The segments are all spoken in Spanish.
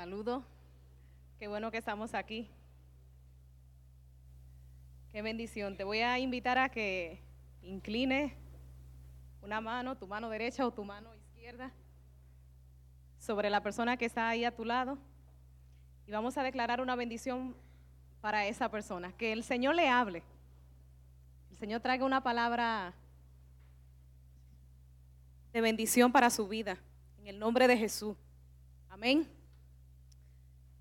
Saludo. Qué bueno que estamos aquí. Qué bendición. Te voy a invitar a que incline una mano, tu mano derecha o tu mano izquierda, sobre la persona que está ahí a tu lado. Y vamos a declarar una bendición para esa persona. Que el Señor le hable. El Señor traiga una palabra de bendición para su vida. En el nombre de Jesús. Amén.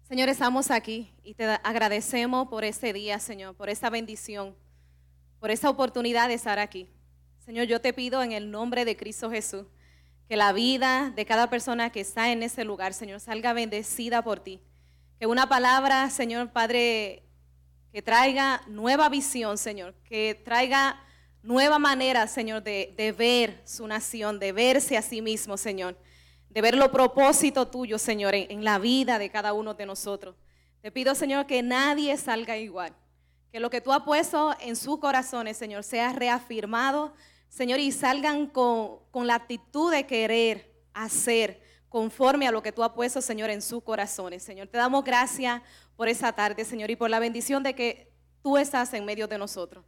Señor, estamos aquí y te agradecemos por este día, Señor, por esta bendición, por esta oportunidad de estar aquí. Señor, yo te pido en el nombre de Cristo Jesús que la vida de cada persona que está en ese lugar, Señor, salga bendecida por ti. Que una palabra, Señor Padre, que traiga nueva visión, Señor, que traiga nueva manera, Señor, de, de ver su nación, de verse a sí mismo, Señor ver los propósitos tuyos, Señor, en, la vida de cada uno de nosotros. Te pido, Señor, que nadie salga igual. Que lo que tú has puesto en sus corazones, Señor, sea reafirmado, Señor, y salgan con, con la actitud de querer hacer conforme a lo que tú has puesto, Señor, en sus corazones. Señor, te damos gracias por esa tarde, Señor, y por la bendición de que tú estás en medio de nosotros.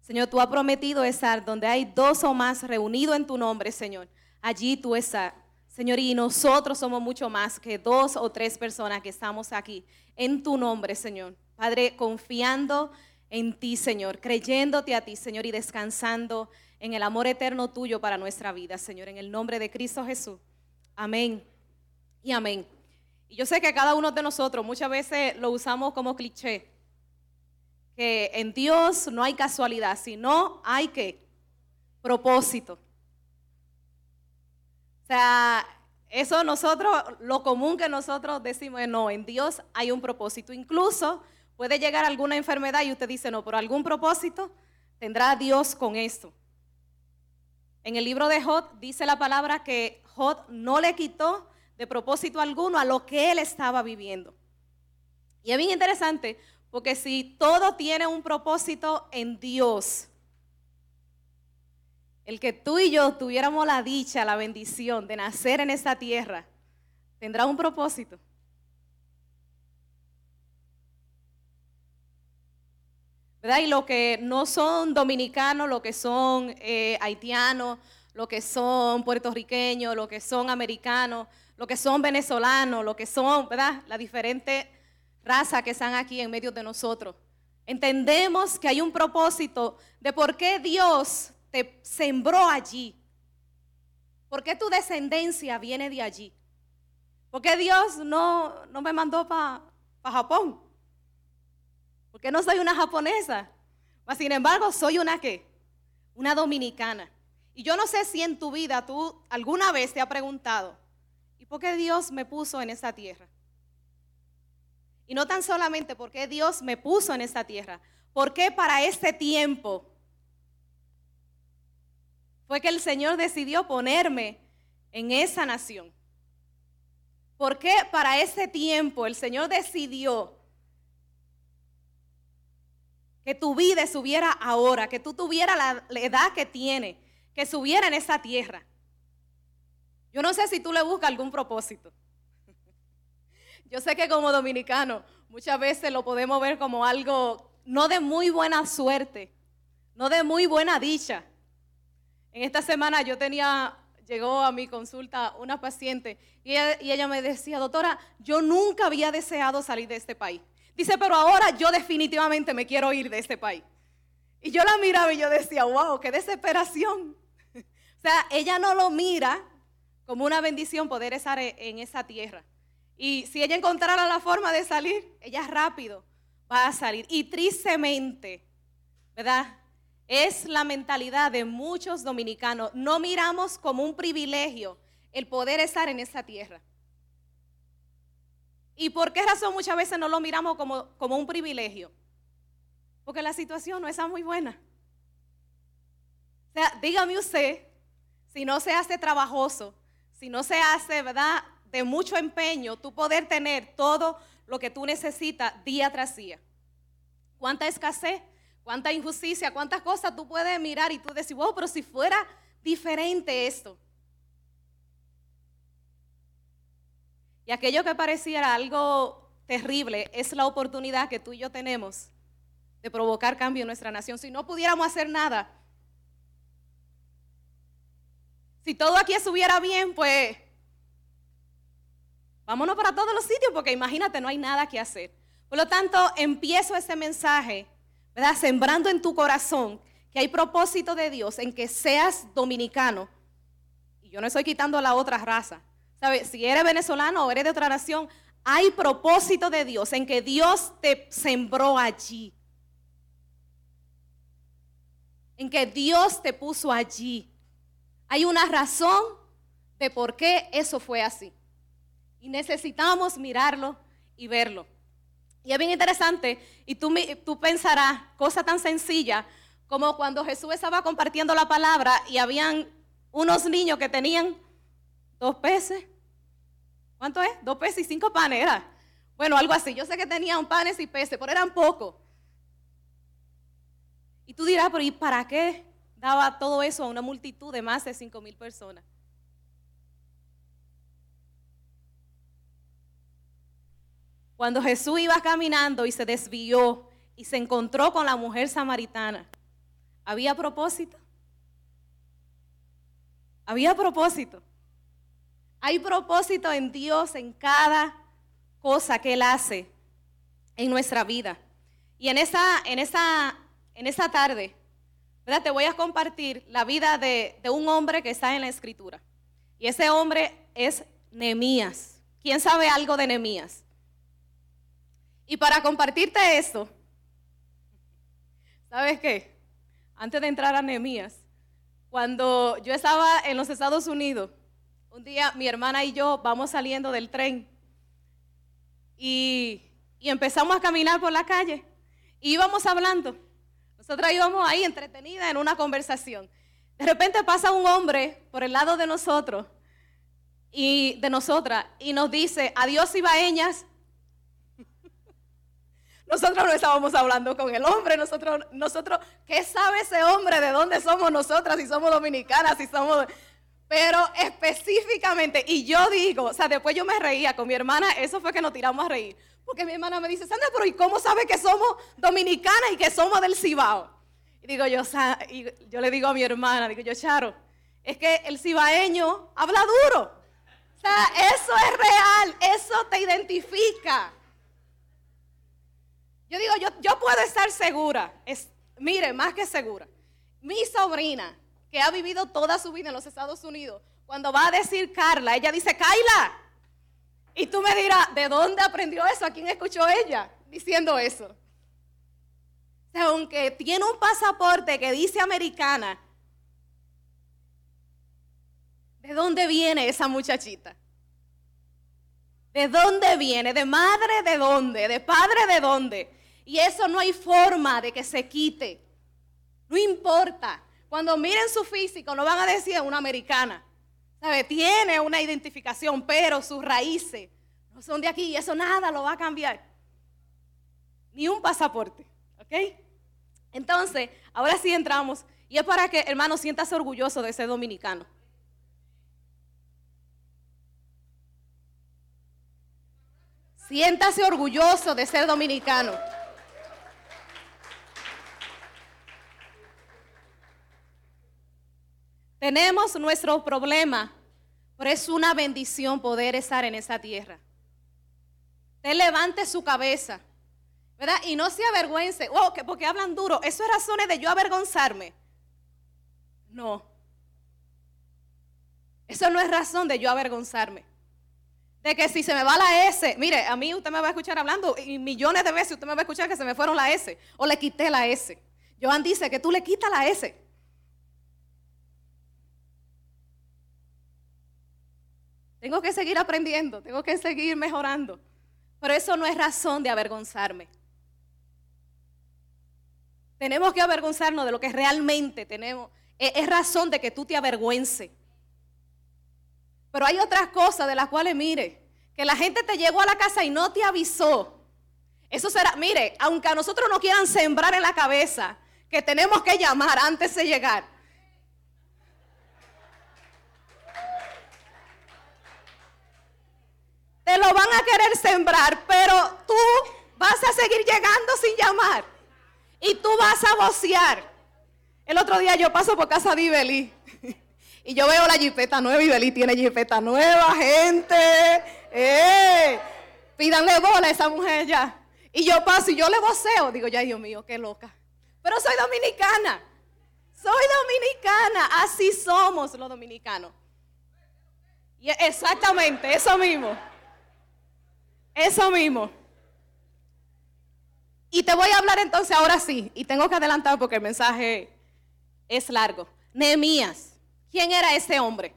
Señor, tú has prometido estar donde hay dos o más reunidos en tu nombre, Señor. Allí tú estás. Señor, y nosotros somos mucho más que dos o tres personas que estamos aquí en tu nombre, Señor. Padre, confiando en ti, Señor, creyéndote a ti, Señor, y descansando en el amor eterno tuyo para nuestra vida, Señor, en el nombre de Cristo Jesús. Amén y amén. Y yo sé que cada uno de nosotros muchas veces lo usamos como cliché, que en Dios no hay casualidad, sino hay que propósito. O sea, eso nosotros, lo común que nosotros decimos es no, en Dios hay un propósito. Incluso puede llegar alguna enfermedad y usted dice, no, por algún propósito tendrá Dios con esto. En el libro de Jod dice la palabra que Jod no le quitó de propósito alguno a lo que él estaba viviendo. Y es bien interesante porque si todo tiene un propósito en Dios, el que tú y yo tuviéramos la dicha, la bendición de nacer en esta tierra, tendrá un propósito. ¿Verdad? Y los que no son dominicanos, los que son eh, haitianos, los que son puertorriqueños, los que son americanos, los que son venezolanos, los que son, ¿verdad? La diferente raza que están aquí en medio de nosotros. Entendemos que hay un propósito de por qué Dios te sembró allí? ¿Por qué tu descendencia viene de allí? ¿Por qué Dios no, no me mandó para Japón? Porque no soy una japonesa. sin embargo, soy una qué? Una dominicana. Y yo no sé si en tu vida tú alguna vez te has preguntado, ¿y por qué Dios me puso en esta tierra? Y no tan solamente por qué Dios me puso en esta tierra, ¿por qué para este tiempo fue que el Señor decidió ponerme en esa nación. ¿Por qué para ese tiempo el Señor decidió que tu vida subiera ahora, que tú tuvieras la, edad que tiene, que subiera en esa tierra? Yo no sé si tú le buscas algún propósito. Yo sé que como dominicano muchas veces lo podemos ver como algo no de muy buena suerte, no de muy buena dicha. En esta semana yo tenía, llegó a mi consulta una paciente y ella, me decía, doctora, yo nunca había deseado salir de este país. Dice, pero ahora yo definitivamente me quiero ir de este país. Y yo la miraba y yo decía, wow, qué desesperación. o sea, ella no lo mira como una bendición poder estar e, en esa tierra. Y si ella encontrara la forma de salir, ella rápido va a salir. Y tristemente, ¿verdad? Es la mentalidad de muchos dominicanos. No miramos como un privilegio el poder estar en esta tierra. ¿Y por qué razón muchas veces no lo miramos como, como un privilegio? Porque la situación no está muy buena. O sea, dígame usted, si no se hace trabajoso, si no se hace, ¿verdad?, de mucho empeño, tú poder tener todo lo que tú necesitas día tras día. ¿Cuánta escasez? Cuánta injusticia, cuántas cosas tú puedes mirar y tú decir, wow, pero si fuera diferente esto. Y aquello que pareciera algo terrible es la oportunidad que tú y yo tenemos de provocar cambio en nuestra nación. Si no pudiéramos hacer nada, si todo aquí estuviera bien, pues vámonos para todos los sitios, porque imagínate, no hay nada que hacer. Por lo tanto, empiezo este mensaje, ¿verdad? Sembrando en tu corazón que hay propósito de Dios en que seas dominicano. Y yo no estoy quitando a la otra raza. ¿Sabes? Si eres venezolano o eres de otra nación, hay propósito de Dios en que Dios te sembró allí. En que Dios te puso allí. Hay una razón de por qué eso fue así. Y necesitamos mirarlo y verlo. Y es bien interesante, y tú, pensarás, cosa tan sencilla, como cuando Jesús estaba compartiendo la palabra y habían unos niños que tenían dos peces. ¿Cuánto es? Dos peces y cinco panes, Bueno, algo así. Yo sé que tenían panes y peces, pero eran pocos. Y tú dirás, pero ¿y para qué daba todo eso a una multitud de más de cinco mil personas? Cuando Jesús iba caminando y se desvió y se encontró con la mujer samaritana, ¿había propósito? Había propósito. Hay propósito en Dios en cada cosa que Él hace en nuestra vida. Y en esa, en esa, en esa tarde. Te voy a compartir la vida de, de un hombre que está en la escritura. Y ese hombre es Nehemías. ¿Quién sabe algo de Nehemías? Y para compartirte esto, ¿sabes qué? Antes de entrar a Nehemías, cuando yo estaba en los Estados Unidos, un día mi hermana y yo vamos saliendo del tren y, empezamos a caminar por la calle y íbamos hablando. Nosotras íbamos ahí entretenidas en una conversación. De repente pasa un hombre por el lado de nosotros y de nosotras y nos dice, adiós ibaeñas, nosotros no estábamos hablando con el hombre, nosotros, nosotros, ¿qué sabe ese hombre de dónde somos nosotras? Si somos dominicanas, si somos... Pero específicamente, y yo digo, o sea, después yo me reía con mi hermana, eso fue que nos tiramos a reír. Porque mi hermana me dice, Sandra, pero ¿y cómo sabe que somos dominicanas y que somos del Cibao? Y digo yo, y yo le digo a mi hermana, digo yo, Charo, es que el cibaeño habla duro. O sea, eso es real, eso te identifica. Yo digo, yo, yo puedo estar segura, es, mire, más que segura. Mi sobrina, que ha vivido toda su vida en los Estados Unidos, cuando va a decir Carla, ella dice, Kaila. Y tú me dirás, ¿de dónde aprendió eso? ¿A quién escuchó ella diciendo eso? Aunque tiene un pasaporte que dice americana, ¿de dónde viene esa muchachita? ¿De dónde viene? ¿De madre de dónde? ¿De padre de dónde? Y eso no hay forma de que se quite. No importa. Cuando miren su físico, no van a decir una americana. Tiene una identificación, pero sus raíces no son de aquí y eso nada lo va a cambiar. Ni un pasaporte. ¿Ok? Entonces, ahora sí entramos. Y es para que, hermano, siéntase orgulloso de ser dominicano. Siéntase orgulloso de ser dominicano. Tenemos nuestro problema, pero es una bendición poder estar en esa tierra. Te levante su cabeza, ¿verdad? Y no se avergüence, oh, que porque hablan duro, eso es razones de yo avergonzarme. No. Eso no es razón de yo avergonzarme. De que si se me va la S, mire, a mí usted me va a escuchar hablando y millones de veces usted me va a escuchar que se me fueron la S o le quité la S. Joan dice que tú le quitas la S. Tengo que seguir aprendiendo, tengo que seguir mejorando. Pero eso no es razón de avergonzarme. Tenemos que avergonzarnos de lo que realmente tenemos. E-, es razón de que tú te avergüences. Pero hay otras cosas de las cuales, mire, que la gente te llegó a la casa y no te avisó. Eso será, mire, aunque a nosotros nos quieran sembrar en la cabeza que tenemos que llamar antes de llegar, Te lo van a querer sembrar, pero tú vas a seguir llegando sin llamar. Y tú vas a vocear. El otro día yo paso por casa de Ibelí. Y yo veo la jipeta nueva, Ibelí tiene jipeta nueva, gente. ¡Eh! Pídanle bola a esa mujer ya. Y yo paso y yo le voceo. Digo, ya Dios mío, qué loca. Pero soy dominicana. Soy dominicana. Así somos los dominicanos. Y exactamente, eso mismo. Eso mismo. Y te voy a hablar entonces ahora sí. Y tengo que adelantar porque el mensaje es largo. Nehemías. ¿Quién era ese hombre?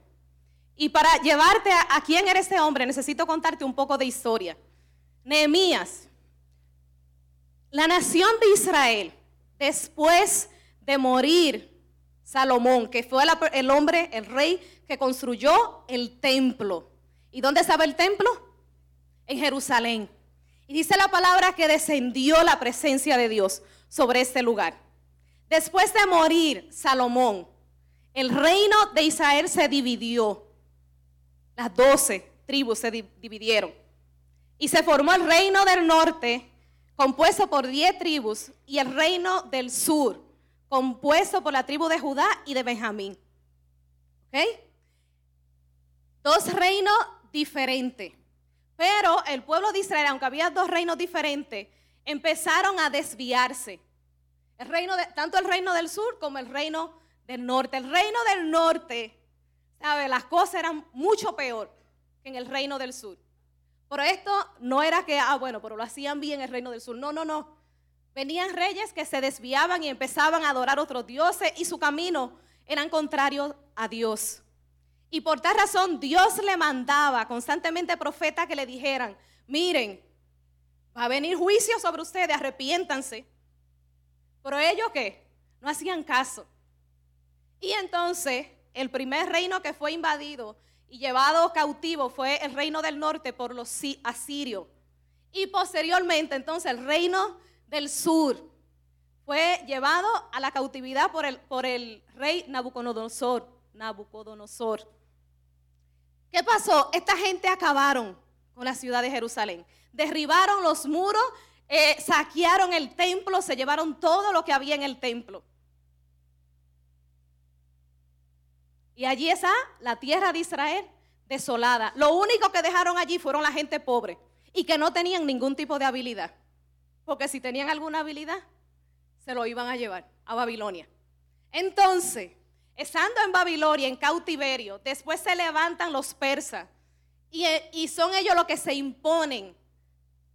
Y para llevarte a, quién era ese hombre, necesito contarte un poco de historia. Nehemías, la nación de Israel, después de morir Salomón, que fue el hombre, el rey que construyó el templo. ¿Y dónde estaba el templo? En Jerusalén. Y dice la palabra que descendió la presencia de Dios sobre este lugar. Después de morir Salomón, el reino de Israel se dividió. Las doce tribus se dividieron. Y se formó el reino del norte, compuesto por diez tribus, y el reino del sur, compuesto por la tribu de Judá y de Benjamín. ¿Ok? Dos reinos diferentes. Pero el pueblo de Israel, aunque había dos reinos diferentes, empezaron a desviarse. Tanto el reino del sur como el reino del norte. El reino del norte, ¿sabe? Las cosas eran mucho peor que en el reino del sur. Pero esto no era que, ah, bueno, pero lo hacían bien en el reino del sur. No, no, no. Venían reyes que se desviaban y empezaban a adorar otros dioses y su camino eran contrarios a Dios. Y por tal razón Dios le mandaba constantemente profetas que le dijeran, miren, va a venir juicio sobre ustedes, arrepiéntanse. Pero ellos qué? No hacían caso. Y entonces el primer reino que fue invadido y llevado cautivo fue el reino del norte por los asirios. Y posteriormente entonces el reino del sur fue llevado a la cautividad por el, por el rey Nabucodonosor. Nabucodonosor. ¿Qué pasó? Esta gente acabaron con la ciudad de Jerusalén. Derribaron los muros, eh, saquearon el templo, se llevaron todo lo que había en el templo. Y allí está la tierra de Israel desolada. Lo único que dejaron allí fueron la gente pobre y que no tenían ningún tipo de habilidad. Porque si tenían alguna habilidad, se lo iban a llevar a Babilonia. Entonces, estando en Babilonia, en cautiverio, después se levantan los persas y, son ellos los que se imponen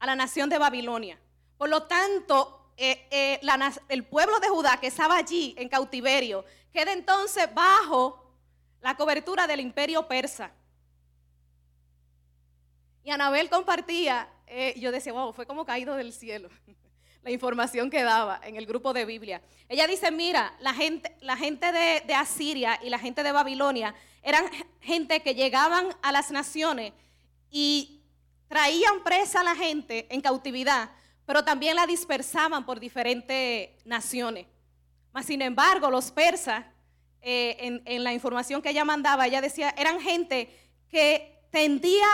a la nación de Babilonia. Por lo tanto, eh, eh, el pueblo de Judá que estaba allí en cautiverio queda entonces bajo la cobertura del imperio persa. Y Anabel compartía, eh, yo decía, wow, fue como caído del cielo la información que daba en el grupo de Biblia. Ella dice, mira, la gente, la gente de, Asiria y la gente de Babilonia eran gente que llegaban a las naciones y traían presa a la gente en cautividad, pero también la dispersaban por diferentes naciones. Mas, sin embargo, los persas eh, en, la información que ella mandaba, ella decía, eran gente que tendía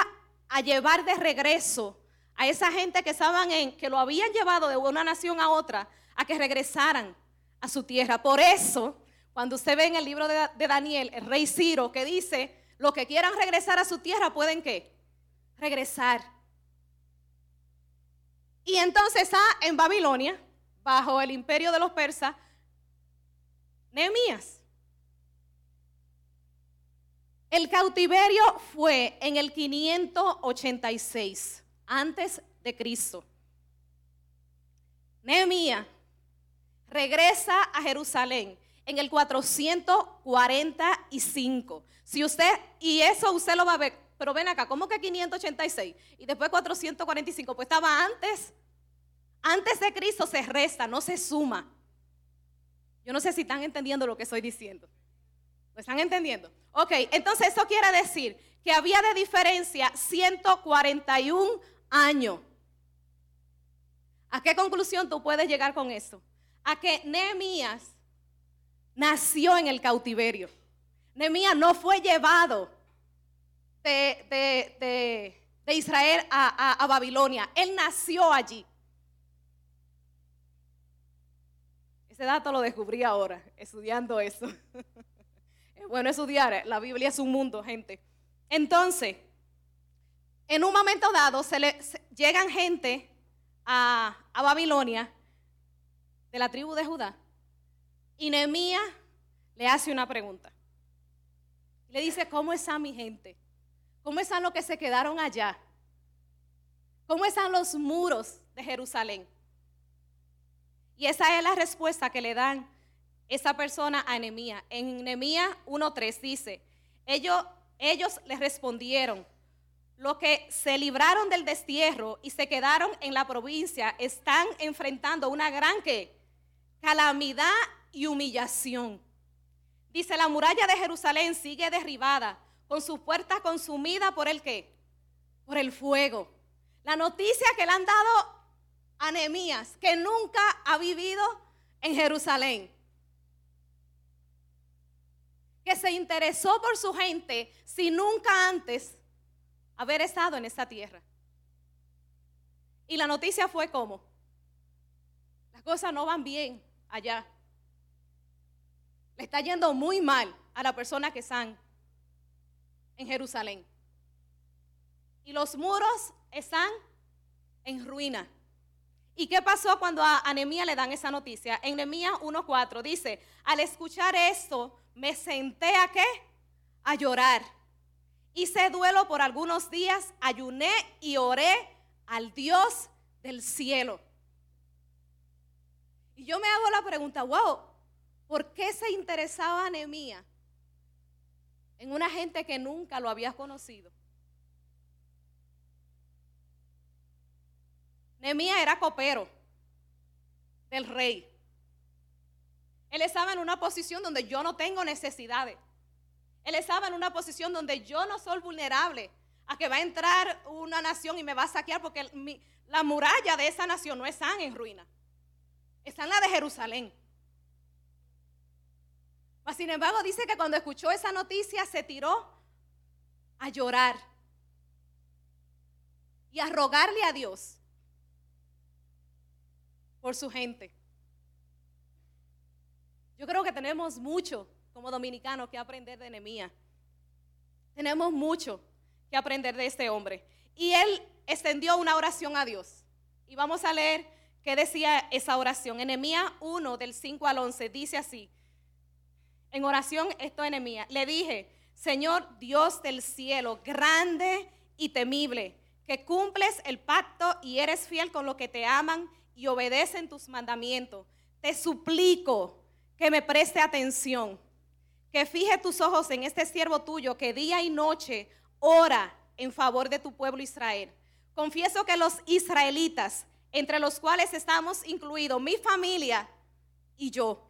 a llevar de regreso a esa gente que estaban en, que lo habían llevado de una nación a otra, a que regresaran a su tierra. Por eso, cuando usted ve en el libro de, Daniel, el rey Ciro, que dice, los que quieran regresar a su tierra pueden qué? Regresar. Y entonces en Babilonia, bajo el imperio de los persas, Nehemías. El cautiverio fue en el 586 antes de Cristo. Nehemías regresa a Jerusalén en el 445. Si usted, y eso usted lo va a ver, pero ven acá, ¿cómo que 586? Y después 445, pues estaba antes, antes de Cristo se resta, no se suma. Yo no sé si están entendiendo lo que estoy diciendo. ¿Lo están entendiendo? Ok, entonces eso quiere decir que había de diferencia 141 años. ¿A qué conclusión tú puedes llegar con eso? A que Nehemías nació en el cautiverio. Nehemías no fue llevado de, de Israel a, Babilonia. Él nació allí. Ese dato lo descubrí ahora, estudiando eso. es bueno estudiar, la Biblia es un mundo, gente. Entonces, en un momento dado, se le, llegan gente a, Babilonia de la tribu de Judá y Nehemías le hace una pregunta. Le dice, ¿cómo está mi gente? ¿Cómo están los que se quedaron allá? ¿Cómo están los muros de Jerusalén? Y esa es la respuesta que le dan esa persona a Nehemías. En Nehemías 1.3 dice, ellos, ellos les respondieron, los que se libraron del destierro y se quedaron en la provincia están enfrentando una gran calamidad y humillación. Dice, la muralla de Jerusalén sigue derribada, con sus puertas consumidas por el qué? Por el fuego. La noticia que le han dado a Nehemías, que nunca ha vivido en Jerusalén, que se interesó por su gente si nunca antes haber estado en esa tierra. Y la noticia fue como, las cosas no van bien allá. Le está yendo muy mal a la persona que están en Jerusalén. Y los muros están en ruina. ¿Y qué pasó cuando a Anemía le dan esa noticia? En Nehemías 1.4 dice, al escuchar esto, me senté a qué? A llorar. Hice duelo por algunos días, ayuné y oré al Dios del cielo. Y yo me hago la pregunta, wow, ¿Por qué se interesaba Nehemías en una gente que nunca lo había conocido? Nehemías era copero del rey. Él estaba en una posición donde yo no tengo necesidades. Él estaba en una posición donde yo no soy vulnerable a que va a entrar una nación y me va a saquear porque la muralla de esa nación no está en ruina. Está en la de Jerusalén sin embargo, dice que cuando escuchó esa noticia se tiró a llorar y a rogarle a Dios por su gente. Yo creo que tenemos mucho como dominicanos que aprender de Nehemías. Tenemos mucho que aprender de este hombre. Y él extendió una oración a Dios. Y vamos a leer qué decía esa oración. En Nehemías 1 del 5 al 11 dice así: en oración esto enemía. Le dije, Señor Dios del cielo, grande y temible, que cumples el pacto y eres fiel con los que te aman y obedecen tus mandamientos. Te suplico que me preste atención, que fije tus ojos en este siervo tuyo que día y noche ora en favor de tu pueblo Israel. Confieso que los israelitas, entre los cuales estamos incluidos mi familia y yo,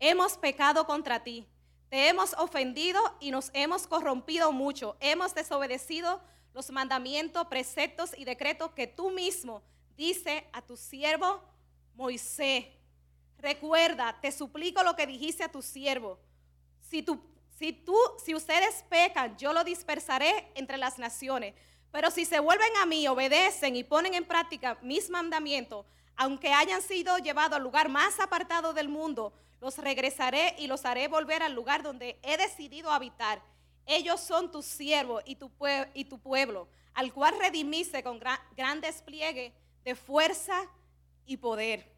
hemos pecado contra ti, te hemos ofendido y nos hemos corrompido mucho, hemos desobedecido los mandamientos, preceptos y decretos que tú mismo dice a tu siervo Moisés. Recuerda, te suplico lo que dijiste a tu siervo. Si tú, si tú, si ustedes pecan, yo lo dispersaré entre las naciones. Pero si se vuelven a mí, obedecen y ponen en práctica mis mandamientos, aunque hayan sido llevados al lugar más apartado del mundo, los regresaré y los haré volver al lugar donde he decidido habitar. Ellos son tus siervos y tu, y tu pueblo, al cual redimiste con gran, despliegue de fuerza y poder.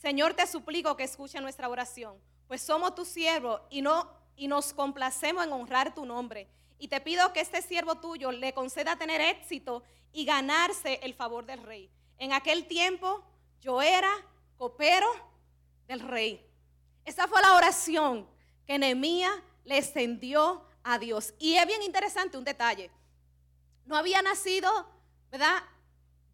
Señor, te suplico que escuche nuestra oración, pues somos tus siervos y, no, y nos complacemos en honrar tu nombre. Y te pido que este siervo tuyo le conceda tener éxito y ganarse el favor del rey. En aquel tiempo yo era copero del rey. Esa fue la oración que Nehemías le extendió a Dios. Y es bien interesante un detalle. No había nacido, ¿verdad?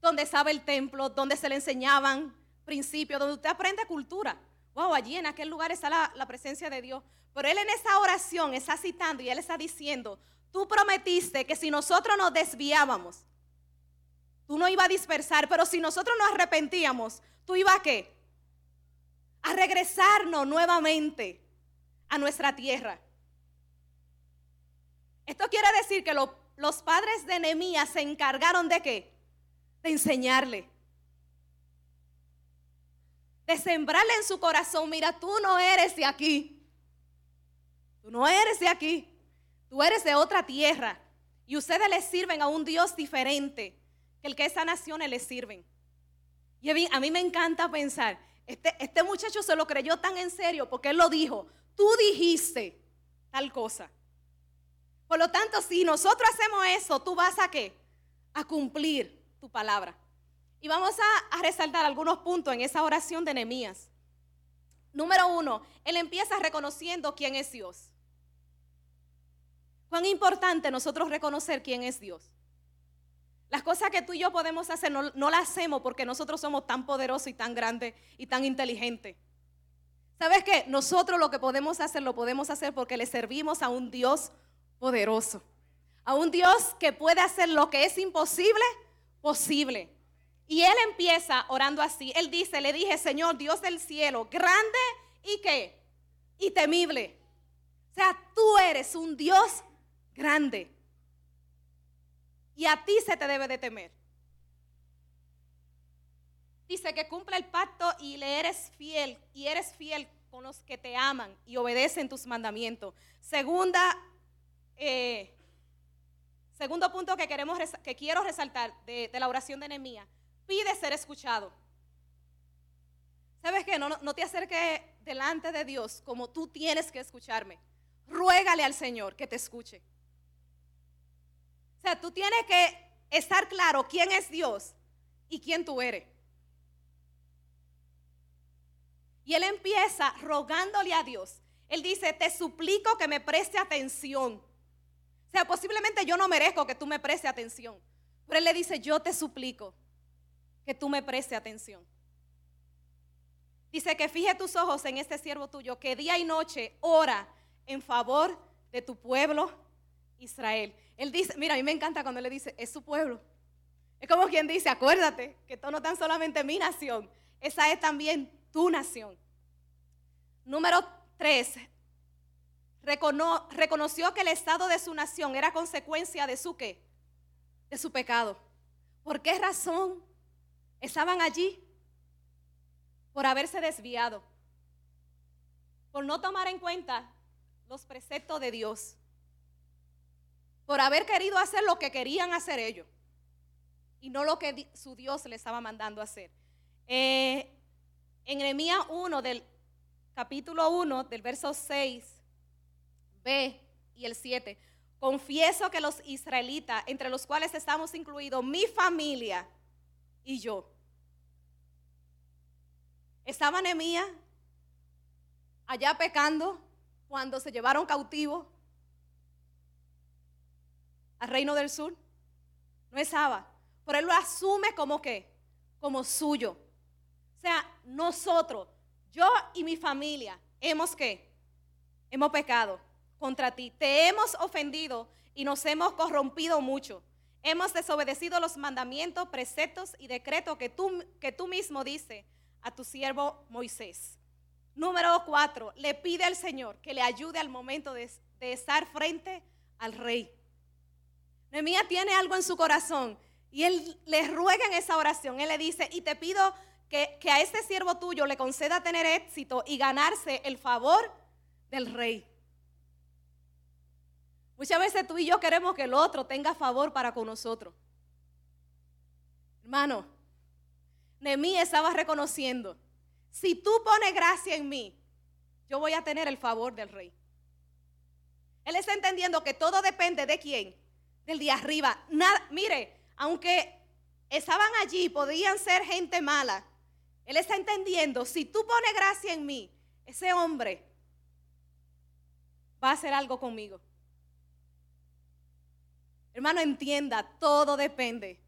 Donde estaba el templo, donde se le enseñaban principios, donde usted aprende cultura. Wow, allí en aquel lugar está la, la presencia de Dios. Pero él en esa oración está citando y él está diciendo, tú prometiste que si nosotros nos desviábamos, tú no ibas a dispersar, pero si nosotros nos arrepentíamos, tú ibas a qué? a regresarnos nuevamente a nuestra tierra. Esto quiere decir que los padres de Nehemías se encargaron de qué? De enseñarle. De sembrarle en su corazón, mira, tú no eres de aquí. Tú no eres de aquí. Tú eres de otra tierra. Y ustedes le sirven a un Dios diferente que el que esas naciones le sirven. Y a mí me encanta pensar, este, este muchacho se lo creyó tan en serio porque él lo dijo, tú dijiste tal cosa. Por lo tanto, si nosotros hacemos eso, tú vas a qué? A cumplir tu palabra. Y vamos a, resaltar algunos puntos en esa oración de Nehemías. Número uno, él empieza reconociendo quién es Dios. Cuán importante nosotros reconocer quién es Dios. Las cosas que tú y yo podemos hacer no, las hacemos porque nosotros somos tan poderosos y tan grandes y tan inteligentes. ¿Sabes qué? Nosotros lo que podemos hacer lo podemos hacer porque le servimos a un Dios poderoso. A un Dios que puede hacer lo que es imposible, posible. Y él empieza orando así. Él dice, le dije, Señor, Dios del cielo, grande y qué? Y temible. O sea, tú eres un Dios grande. Y a ti se te debe de temer. Dice que cumple el pacto y le eres fiel y eres fiel con los que te aman y obedecen tus mandamientos. Segunda, eh, segundo punto que queremos que quiero resaltar de, la oración de Nehemías, pide ser escuchado. ¿Sabes qué? No, no te acerques delante de Dios como tú tienes que escucharme. Ruégale al Señor que te escuche sea, tú tienes que estar claro quién es Dios y quién tú eres. Y él empieza rogándole a Dios. Él dice, te suplico que me preste atención. O sea, posiblemente yo no merezco que tú me preste atención. Pero él le dice, yo te suplico que tú me preste atención. Dice que fije tus ojos en este siervo tuyo, que día y noche ora en favor de tu pueblo Israel. Él dice, mira, a mí me encanta cuando le dice, es su pueblo. Es como quien dice, acuérdate que esto no tan solamente mi nación, esa es también tu nación. Número tres, reconoció que el estado de su nación era consecuencia de su qué? De su pecado. ¿Por qué razón estaban allí? Por haberse desviado. Por no tomar en cuenta los preceptos de Dios por haber querido hacer lo que querían hacer ellos y no lo que su Dios le estaba mandando hacer. Eh, en Nehemías 1 del capítulo 1 del verso 6 B y el 7, confieso que los israelitas, entre los cuales estamos incluidos, mi familia y yo, estaba Nehemías allá pecando cuando se llevaron cautivos al reino del sur. No es Abba. Pero él lo asume como que, como suyo. O sea, nosotros, yo y mi familia, hemos que, hemos pecado contra ti. Te hemos ofendido y nos hemos corrompido mucho. Hemos desobedecido los mandamientos, preceptos y decretos que tú, que tú mismo dices a tu siervo Moisés. Número cuatro, le pide al Señor que le ayude al momento de, estar frente al rey. Nehemías tiene algo en su corazón y él le ruega en esa oración. Él le dice, y te pido que, a este siervo tuyo le conceda tener éxito y ganarse el favor del rey. Muchas veces tú y yo queremos que el otro tenga favor para con nosotros. Hermano, Nehemías estaba reconociendo, si tú pones gracia en mí, yo voy a tener el favor del rey. Él está entendiendo que todo depende de quién, del día arriba. Mire, aunque estaban allí, podían ser gente mala. Él está entendiendo, si tú pones gracia en mí, ese hombre va a hacer algo conmigo. Hermano, entienda, todo depende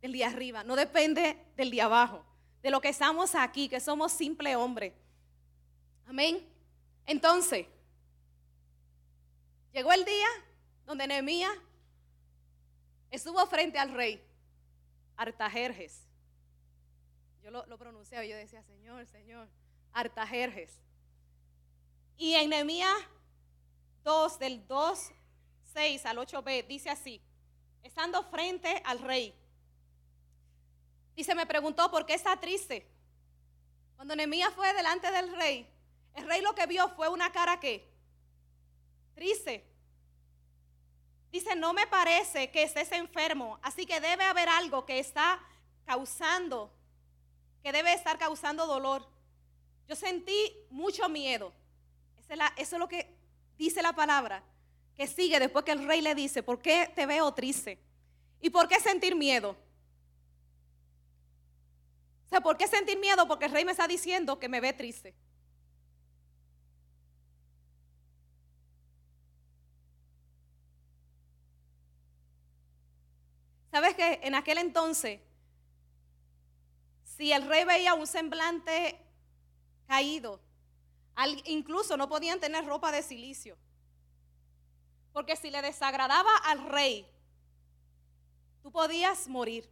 del día arriba, no depende del día abajo, de lo que estamos aquí, que somos simple hombre. Amén. Entonces, llegó el día donde Nehemías Estuvo frente al rey Artajerjes. Yo lo, lo pronunciaba yo decía, Señor, Señor, Artajerjes. Y en Nehemías 2, del 2, 6 al 8b, dice así, estando frente al rey. Dice, me preguntó por qué está triste. Cuando Nehemías fue delante del rey, el rey lo que vio fue una cara que triste. Dice, no me parece que estés enfermo, así que debe haber algo que está causando, que debe estar causando dolor. Yo sentí mucho miedo. Eso es, lo que dice la palabra, que sigue después que el rey le dice, ¿por qué te veo triste? ¿Y por qué sentir miedo? O sea, ¿por qué sentir miedo? Porque el rey me está diciendo que me ve triste. ¿Sabes que en aquel entonces, si el rey veía un semblante caído, incluso no podían tener ropa de silicio? Porque si le desagradaba al rey, tú podías morir.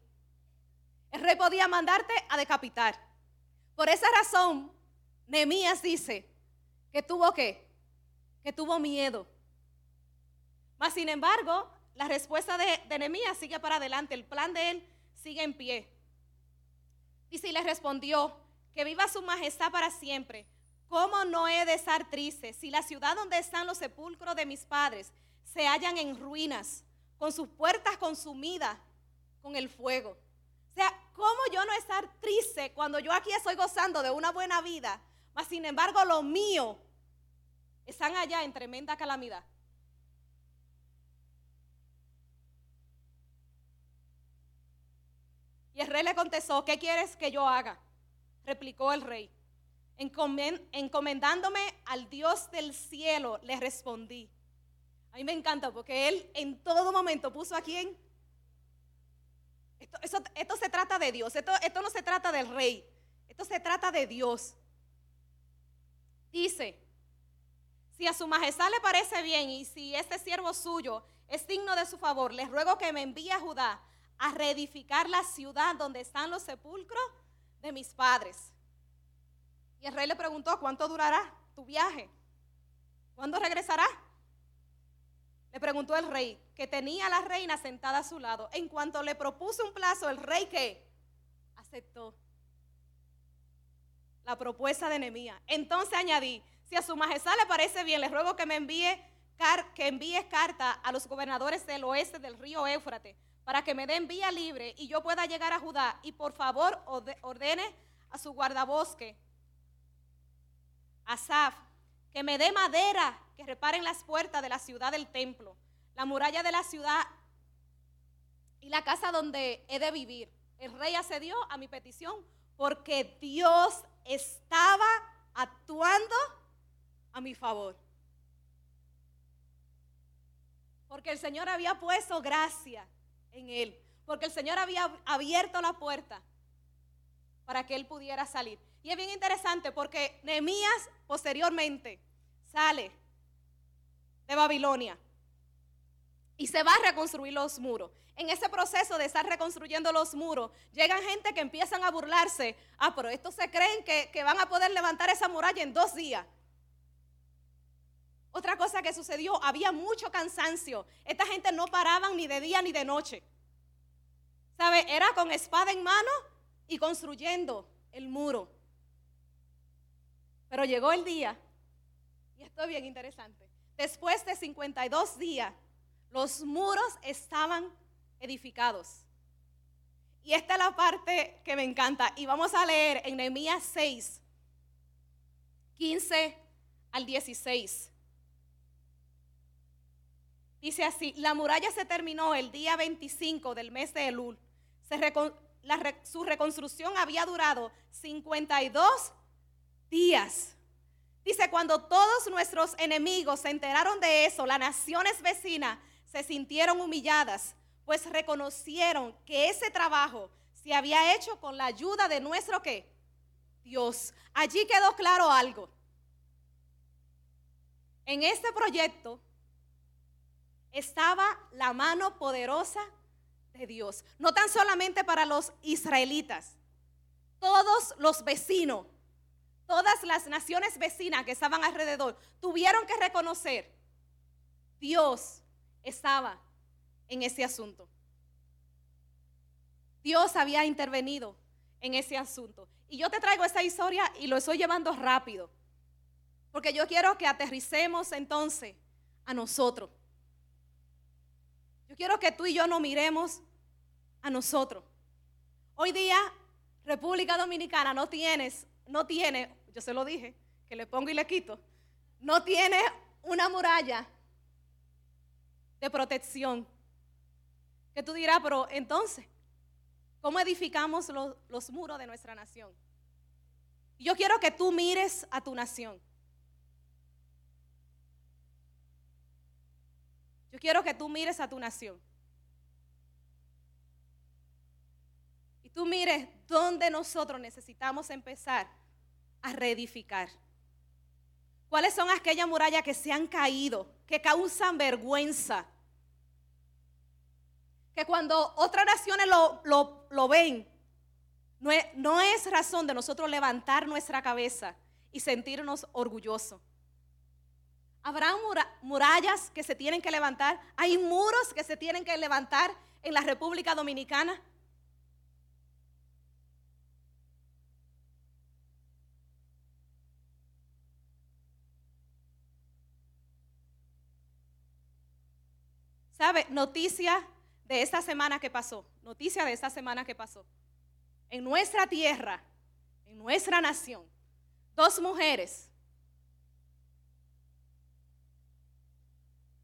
El rey podía mandarte a decapitar. Por esa razón, Nehemías dice que tuvo? Que tuvo miedo. Mas sin embargo, la respuesta de, de sigue para adelante, el plan de él sigue en pie. Y le respondió, que viva su majestad para siempre. ¿Cómo no he de estar triste si la ciudad donde están los sepulcros de mis padres se hallan en ruinas, con sus puertas consumidas con el fuego? O sea, ¿cómo yo no estar triste cuando yo aquí estoy gozando de una buena vida, mas sin embargo lo mío están allá en tremenda calamidad? Y el rey le contestó, ¿qué quieres que yo haga? Replicó el rey. Encomendándome al Dios del cielo, le respondí. A mí me encanta porque él en todo momento puso a quién. Esto, se trata de Dios, esto, no se trata del rey, esto se trata de Dios. Dice, si a su majestad le parece bien y si este siervo suyo es digno de su favor, les ruego que me envíe a Judá a reedificar la ciudad donde están los sepulcros de mis padres. El rey le preguntó, ¿cuánto durará tu viaje? ¿Cuándo regresará? Le preguntó el rey, que tenía a la reina sentada a su lado. En cuanto le propuso un plazo, el rey que aceptó la propuesta de Nehemías. Entonces añadí, si a su majestad le parece bien, le ruego que me envíe que carta a los gobernadores del oeste del río Éufrates para que me den vía libre y yo pueda llegar a Judá. Y por favor ordene a su guardabosque, Asaf, que me dé madera que reparen las puertas de la ciudad del templo, la muralla de la ciudad y la casa donde he de vivir. El rey accedió a mi petición porque Dios estaba actuando a mi favor. Porque el Señor había puesto gracia en él, porque el Señor había abierto la puerta para que él pudiera salir. Y es bien interesante porque Nehemías posteriormente sale de Babilonia y se va a reconstruir los muros. En ese proceso de estar reconstruyendo los muros, llegan gente que empiezan a burlarse. Ah, pero estos se creen que, que van a poder levantar esa muralla en dos días. Otra cosa que sucedió, había mucho cansancio. Esta gente no paraban ni de día ni de noche. ¿Sabe? Era con espada en mano y construyendo el muro. Pero llegó el día, y esto es bien interesante. Después de 52 días, los muros estaban edificados. Y esta es la parte que me encanta. Y vamos a leer en Nehemías 6, 15 al 16. Dice así, la muralla se terminó el día 25 del mes de Elul. su reconstrucción había durado 52 días. Dice, cuando todos nuestros enemigos se enteraron de eso, las naciones vecinas se sintieron humilladas, pues reconocieron que ese trabajo se había hecho con la ayuda de nuestro qué? Dios. Allí quedó claro algo. En este proyecto estaba la mano poderosa de Dios. No tan solamente para los israelitas, todos los vecinos, todas las naciones vecinas que estaban alrededor, tuvieron que reconocer, Dios estaba en ese asunto. Dios había intervenido en ese asunto. Y yo te traigo esta historia y lo estoy llevando rápido. Porque yo quiero que aterricemos entonces a nosotros. Yo quiero que tú y yo nos miremos a nosotros. Hoy día, República Dominicana no tienes, no tiene, yo se lo dije, que le pongo y le quito, no tiene una muralla de protección. Que tú dirás, pero entonces, ¿cómo edificamos los, los muros de nuestra nación? Yo quiero que tú mires a tu nación. Yo quiero que tú mires a tu nación. Tú mires dónde nosotros necesitamos empezar a reedificar. ¿Cuáles son aquellas murallas que se han caído, que causan vergüenza? Que cuando otras naciones lo, ven, no es, no es razón de nosotros levantar nuestra cabeza y sentirnos orgullosos. Habrá murallas que se tienen que levantar. Hay muros que se tienen que levantar en la República Dominicana. ¿Sabe? Noticia de esta semana que pasó. Noticia de esta semana que pasó. En nuestra tierra, en nuestra nación, dos mujeres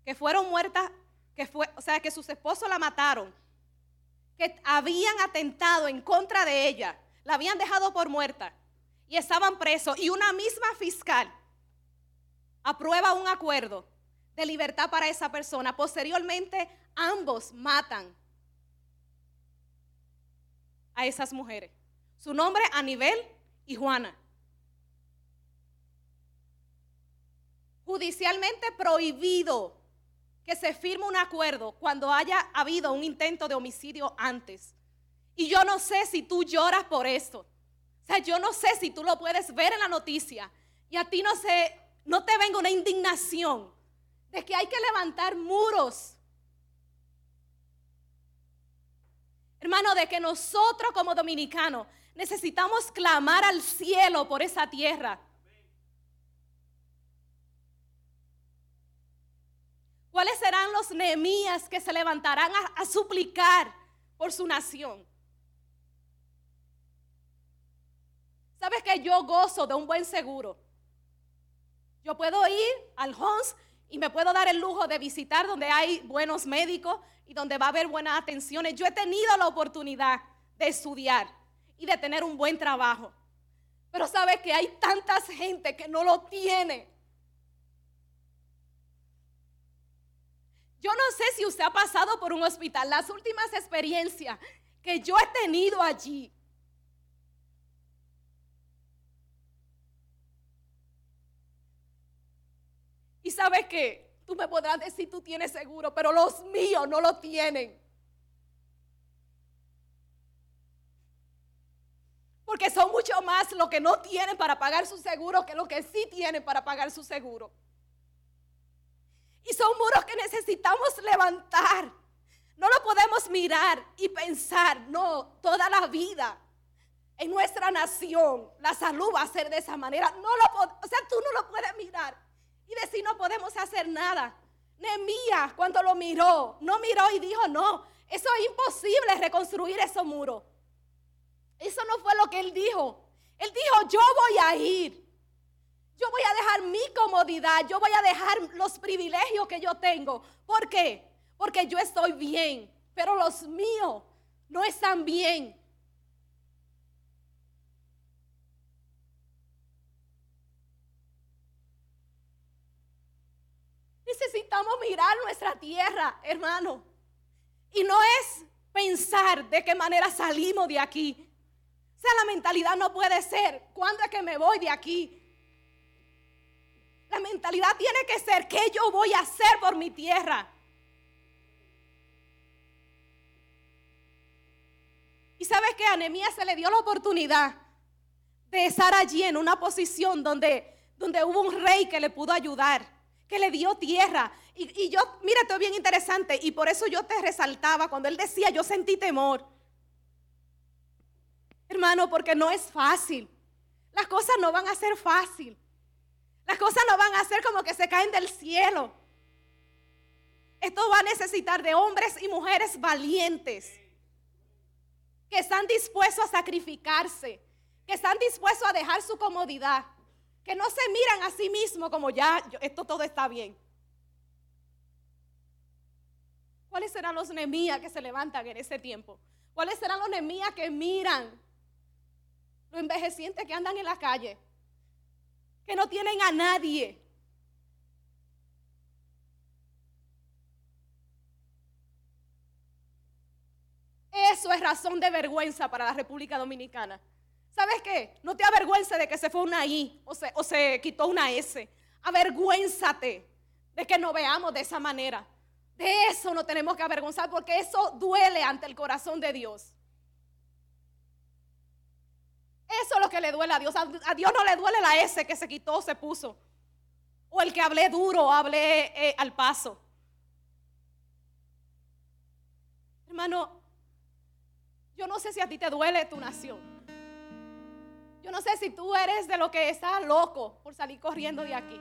que fueron muertas, que fue, o sea, que sus esposos la mataron, que habían atentado en contra de ella, la habían dejado por muerta y estaban presos y una misma fiscal aprueba un acuerdo de libertad para esa persona. Posteriormente, ambos matan a esas mujeres. Su nombre, Anibel y Juana. Judicialmente prohibido que se firme un acuerdo cuando haya habido un intento de homicidio antes. Y yo no sé si tú lloras por esto. O sea, yo no sé si tú lo puedes ver en la noticia y a ti no se no te venga una indignación de que hay que levantar muros. Hermano, de que nosotros como dominicanos necesitamos clamar al cielo por esa tierra. ¿Cuáles serán los Nehemías que se levantarán a, a, suplicar por su nación? ¿Sabes que yo gozo de un buen seguro? Yo puedo ir al Hons y me puedo dar el lujo de visitar donde hay buenos médicos y donde va a haber buenas atenciones. Yo he tenido la oportunidad de estudiar y de tener un buen trabajo. Pero sabe que hay tanta gente que no lo tiene. Yo no sé si usted ha pasado por un hospital. Las últimas experiencias que yo he tenido allí sabes qué, tú me podrás decir tú tienes seguro, pero los míos no lo tienen. Porque son mucho más lo que no tienen para pagar su seguro que lo que sí tienen para pagar su seguro. Y son muros que necesitamos levantar. No lo podemos mirar y pensar, no, toda la vida en nuestra nación la salud va a ser de esa manera. No lo, o sea, tú no lo puedes mirar y decir no podemos hacer nada. Nehemías cuando lo miró, no miró y dijo, no, eso es imposible reconstruir esos muros. Eso no fue lo que él dijo. Él dijo, yo voy a ir. Yo voy a dejar mi comodidad, yo voy a dejar los privilegios que yo tengo. ¿Por qué? Porque yo estoy bien, pero los míos no están bien. Necesitamos mirar nuestra tierra, hermano. Y no es pensar de qué manera salimos de aquí. O sea, la mentalidad no puede ser, ¿cuándo es que me voy de aquí? La mentalidad tiene que ser, ¿qué yo voy a hacer por mi tierra? Y sabes que a Anemías se le dio la oportunidad de estar allí en una posición donde, donde hubo un rey que le pudo ayudar que le dio tierra. Y, yo, mira, esto es bien interesante y por eso yo te resaltaba cuando él decía, yo sentí temor. Hermano, porque no es fácil. Las cosas no van a ser fácil. Las cosas no van a ser como que se caen del cielo. Esto va a necesitar de hombres y mujeres valientes que están dispuestos a sacrificarse, que están dispuestos a dejar su comodidad, que no se miran a sí mismos como ya, esto todo está bien. ¿Cuáles serán los nemías que se levantan en ese tiempo? ¿Cuáles serán los nemías que miran los envejecientes que andan en la calle? Que no tienen a nadie. Eso es razón de vergüenza para la República Dominicana. ¿Sabes qué? No te avergüences de que se fue una I o se, quitó una S. Avergüénzate de que no veamos de esa manera. De eso no tenemos que avergonzar porque eso duele ante el corazón de Dios. Eso es lo que le duele a Dios. A Dios no le duele la S que se quitó o se puso. O el que hablé duro hablé eh, al paso. Hermano, yo no sé si a ti te duele tu nación. Yo no sé si tú eres de lo que está loco por salir corriendo de aquí.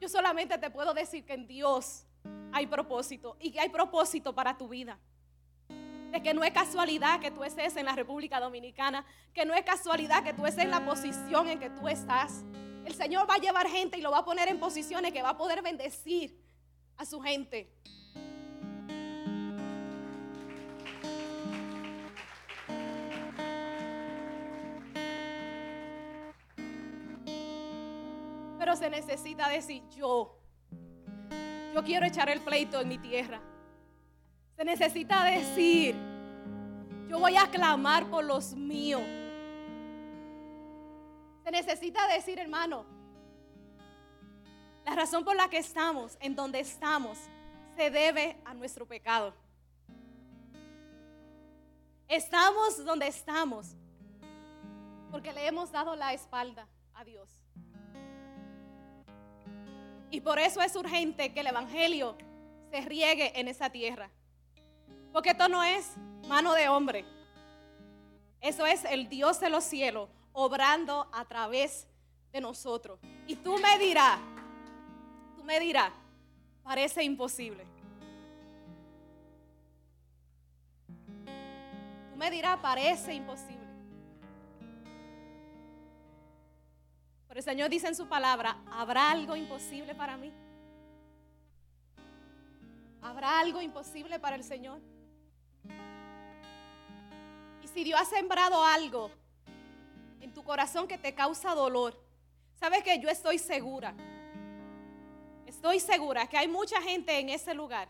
Yo solamente te puedo decir que en Dios hay propósito y que hay propósito para tu vida. De que no es casualidad que tú estés en la República Dominicana, que no es casualidad que tú estés en la posición en que tú estás. El Señor va a llevar gente y lo va a poner en posiciones que va a poder bendecir a su gente. Se necesita decir, yo, yo quiero echar el pleito en mi tierra. Se necesita decir, yo voy a clamar por los míos. Se necesita decir, hermano, la razón por la que estamos en donde estamos se debe a nuestro pecado. Estamos donde estamos porque le hemos dado la espalda a Dios. Y por eso es urgente que el Evangelio se riegue en esa tierra. Porque esto no es mano de hombre. Eso es el Dios de los cielos obrando a través de nosotros. Y tú me dirás, tú me dirás, parece imposible. Tú me dirás, parece imposible. Pero el Señor dice en su palabra, ¿habrá algo imposible para mí? ¿Habrá algo imposible para el Señor? Y si Dios ha sembrado algo en tu corazón que te causa dolor, sabes que yo estoy segura, estoy segura que hay mucha gente en ese lugar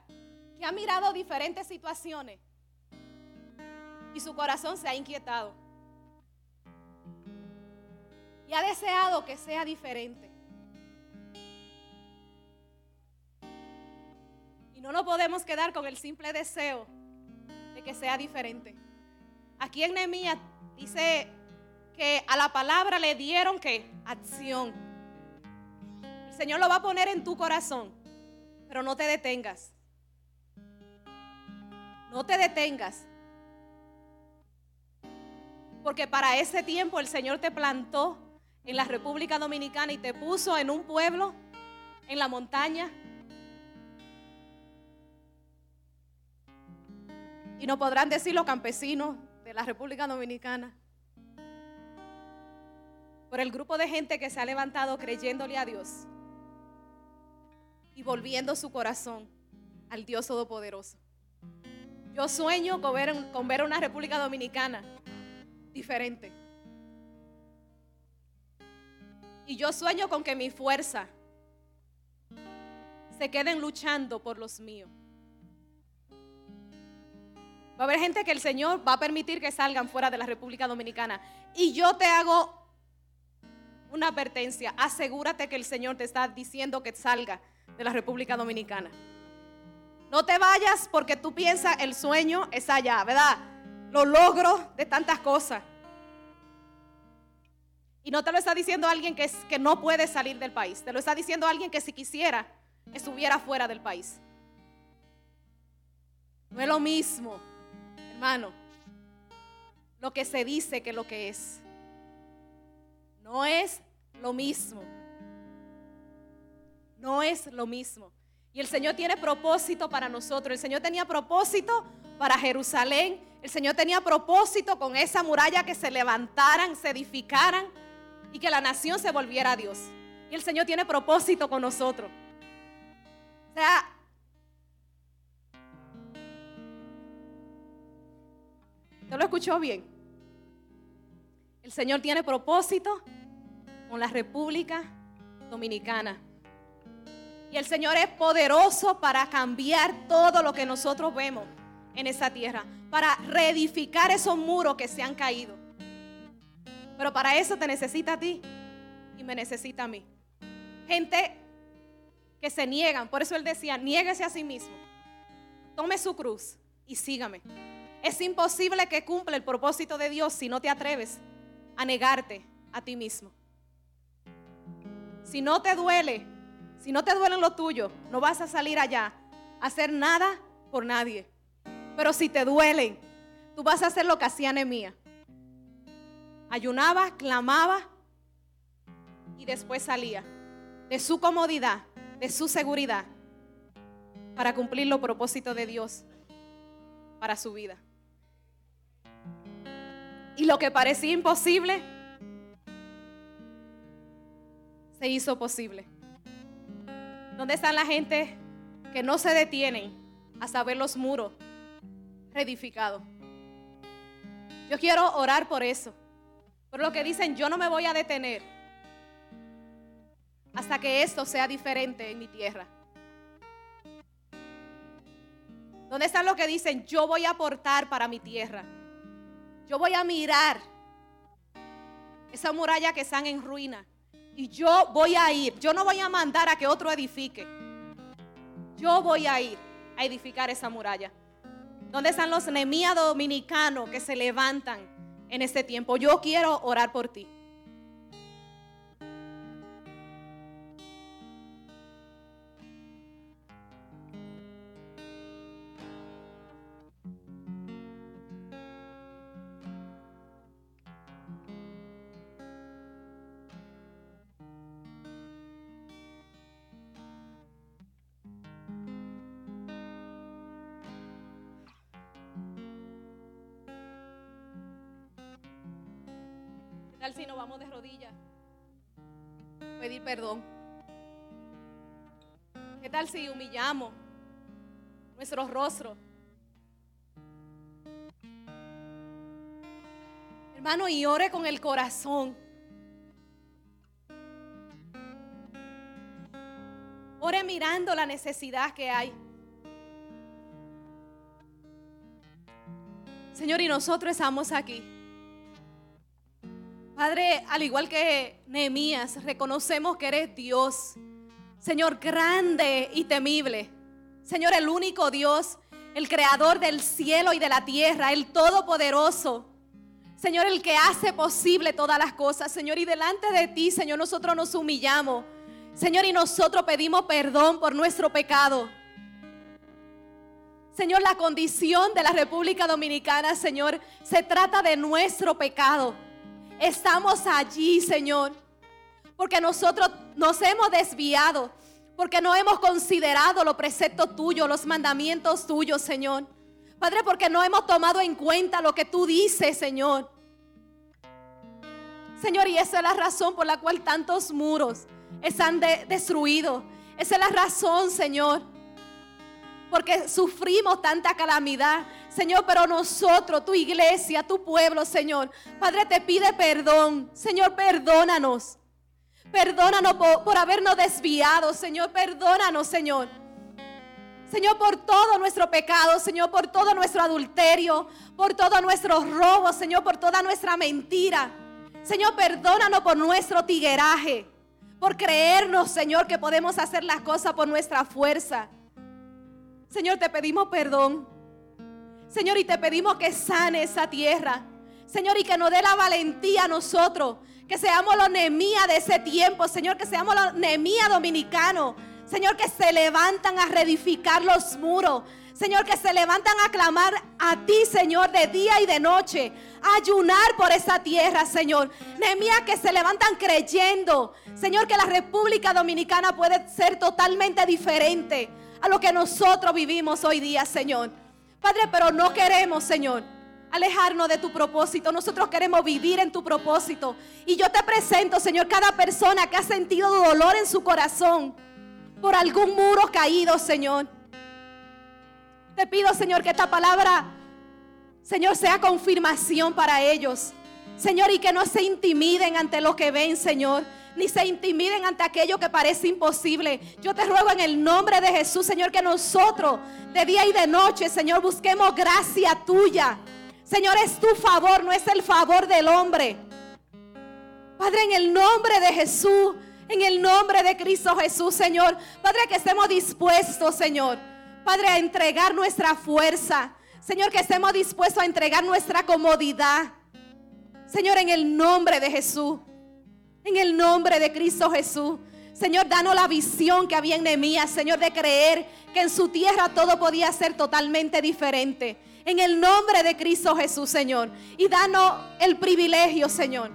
que ha mirado diferentes situaciones y su corazón se ha inquietado y ha deseado que sea diferente. Y no nos podemos quedar con el simple deseo de que sea diferente. Aquí en Nehemías dice que a la palabra le dieron que acción. El Señor lo va a poner en tu corazón, pero no te detengas. No te detengas. Porque para ese tiempo el Señor te plantó en la República Dominicana y te puso en un pueblo, en la montaña. Y no podrán decir los campesinos de la República Dominicana. Por el grupo de gente que se ha levantado creyéndole a Dios y volviendo su corazón al Dios Todopoderoso. Yo sueño con ver, con ver una República Dominicana diferente y yo sueño con que mi fuerza se queden luchando por los míos. Va a haber gente que el Señor va a permitir que salgan fuera de la República Dominicana. Y yo te hago una advertencia. Asegúrate que el Señor te está diciendo que salga de la República Dominicana. No te vayas porque tú piensas el sueño es allá, ¿verdad? Los logros de tantas cosas. Y no te lo está diciendo alguien que, que no puede salir del país. Te lo está diciendo alguien que si quisiera, estuviera fuera del país. No es lo mismo, hermano, lo que se dice que lo que es. No es lo mismo. No es lo mismo. Y el Señor tiene propósito para nosotros. El Señor tenía propósito para Jerusalén. El Señor tenía propósito con esa muralla que se levantaran, se edificaran y que la nación se volviera a Dios. Y el Señor tiene propósito con nosotros. O sea, ¿te lo escuchó bien? El Señor tiene propósito con la República Dominicana. Y el Señor es poderoso para cambiar todo lo que nosotros vemos en esa tierra, para reedificar esos muros que se han caído. Pero para eso te necesita a ti y me necesita a mí. Gente que se niegan, por eso él decía, niéguese a sí mismo, tome su cruz y sígame. Es imposible que cumpla el propósito de Dios si no te atreves a negarte a ti mismo. Si no te duele si no te duele lo tuyo, no vas a salir allá a hacer nada por nadie. Pero si te duelen, tú vas a hacer lo que hacía Nehemías. Ayunaba, clamaba y después salía de su comodidad, de su seguridad, para cumplir los propósitos de Dios para su vida. Y lo que parecía imposible, se hizo posible. ¿Dónde están la gente que no se detienen hasta ver los muros reedificados? Yo quiero orar por eso. Por lo que dicen, yo no me voy a detener hasta que esto sea diferente en mi tierra. ¿Dónde están los que dicen, yo voy a aportar para mi tierra? Yo voy a mirar esa muralla que están en ruina y yo voy a ir. Yo no voy a mandar a que otro edifique. Yo voy a ir a edificar esa muralla. ¿Dónde están los enemías dominicanos que se levantan en este tiempo? Yo quiero orar por ti. Vamos de rodillas? Pedir perdón. ¿Qué tal si humillamos nuestros rostros? Hermano, y ore con el corazón. Ore mirando la necesidad que hay. Señor, y nosotros estamos aquí. Padre, al igual que Nehemías, reconocemos que eres Dios, Señor, grande y temible. Señor, el único Dios, el creador del cielo y de la tierra, el todopoderoso. Señor, el que hace posible todas las cosas. Señor, y delante de ti, Señor, nosotros nos humillamos. Señor, y nosotros pedimos perdón por nuestro pecado. Señor, la condición de la República Dominicana, Señor, se trata de nuestro pecado. Estamos allí, Señor, porque nosotros nos hemos desviado, porque no hemos considerado los preceptos tuyos, los mandamientos tuyos, Señor. Padre, porque no hemos tomado en cuenta lo que tú dices, Señor. Señor, y esa es la razón por la cual tantos muros están destruidos. Esa es la razón, Señor porque sufrimos tanta calamidad. Señor, pero nosotros, tu iglesia, tu pueblo, Señor, Padre, te pide perdón. Señor, perdónanos. Perdónanos por, habernos desviado, Señor. Perdónanos, Señor. Señor, por todo nuestro pecado, Señor, por todo nuestro adulterio, por todos nuestros robos, Señor, por toda nuestra mentira. Señor, perdónanos por nuestro tigueraje, por creernos, Señor, que podemos hacer las cosas por nuestra fuerza. Señor, te pedimos perdón. Señor, y te pedimos que sane esa tierra. Señor, y que nos dé la valentía a nosotros. Que seamos los Nemía de ese tiempo, Señor, que seamos los Nemía dominicanos. Señor, que se levantan a reedificar los muros. Señor, que se levantan a clamar a ti, Señor, de día y de noche. Ayunar por esa tierra, Señor. Nehemías que se levantan creyendo, Señor, que la República Dominicana puede ser totalmente diferente a lo que nosotros vivimos hoy día, Señor. Padre, pero no queremos, Señor, alejarnos de tu propósito. Nosotros queremos vivir en tu propósito. Y yo te presento, Señor, cada persona que ha sentido dolor en su corazón por algún muro caído, Señor. Te pido, Señor, que esta palabra, Señor, sea confirmación para ellos. Señor, y que no se intimiden ante lo que ven, Señor. Ni se intimiden ante aquello que parece imposible. Yo te ruego en el nombre de Jesús, Señor, que nosotros de día y de noche, Señor, busquemos gracia tuya. Señor, es tu favor, no es el favor del hombre. Padre, en el nombre de Jesús, en el nombre de Cristo Jesús, Señor. Padre, que estemos dispuestos, Señor Padre, a entregar nuestra fuerza. Señor, que estemos dispuestos a entregar nuestra comodidad. Señor, en el nombre de Jesús. En el nombre de Cristo Jesús. Señor, danos la visión que había en Nehemías, Señor, de creer que en su tierra todo podía ser totalmente diferente. En el nombre de Cristo Jesús, Señor. Y danos el privilegio, Señor,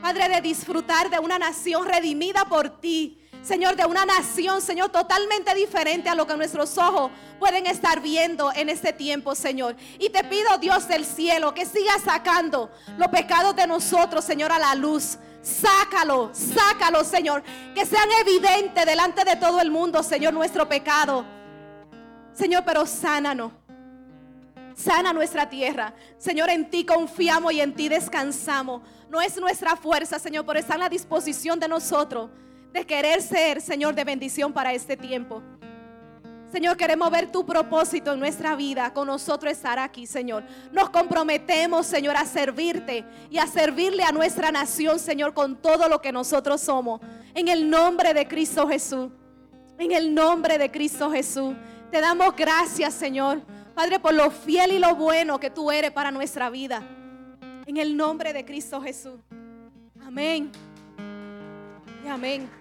Padre, de disfrutar de una nación redimida por ti. Señor, de una nación, Señor, totalmente diferente a lo que nuestros ojos pueden estar viendo en este tiempo, Señor. Y te pido, Dios del cielo, que sigas sacando los pecados de nosotros, Señor, a la luz. Sácalo, sácalo, Señor. Que sean evidentes delante de todo el mundo, Señor, nuestro pecado. Señor, pero sánanos. Sana nuestra tierra. Señor, en ti confiamos y en ti descansamos. No es nuestra fuerza, Señor, pero está en la disposición de nosotros de querer ser, Señor, de bendición para este tiempo. Señor, queremos ver tu propósito en nuestra vida, con nosotros estar aquí, Señor. Nos comprometemos, Señor, a servirte y a servirle a nuestra nación, Señor, con todo lo que nosotros somos. En el nombre de Cristo Jesús. En el nombre de Cristo Jesús. Te damos gracias, Señor. Padre, por lo fiel y lo bueno que tú eres para nuestra vida. En el nombre de Cristo Jesús. Amén. Y amén.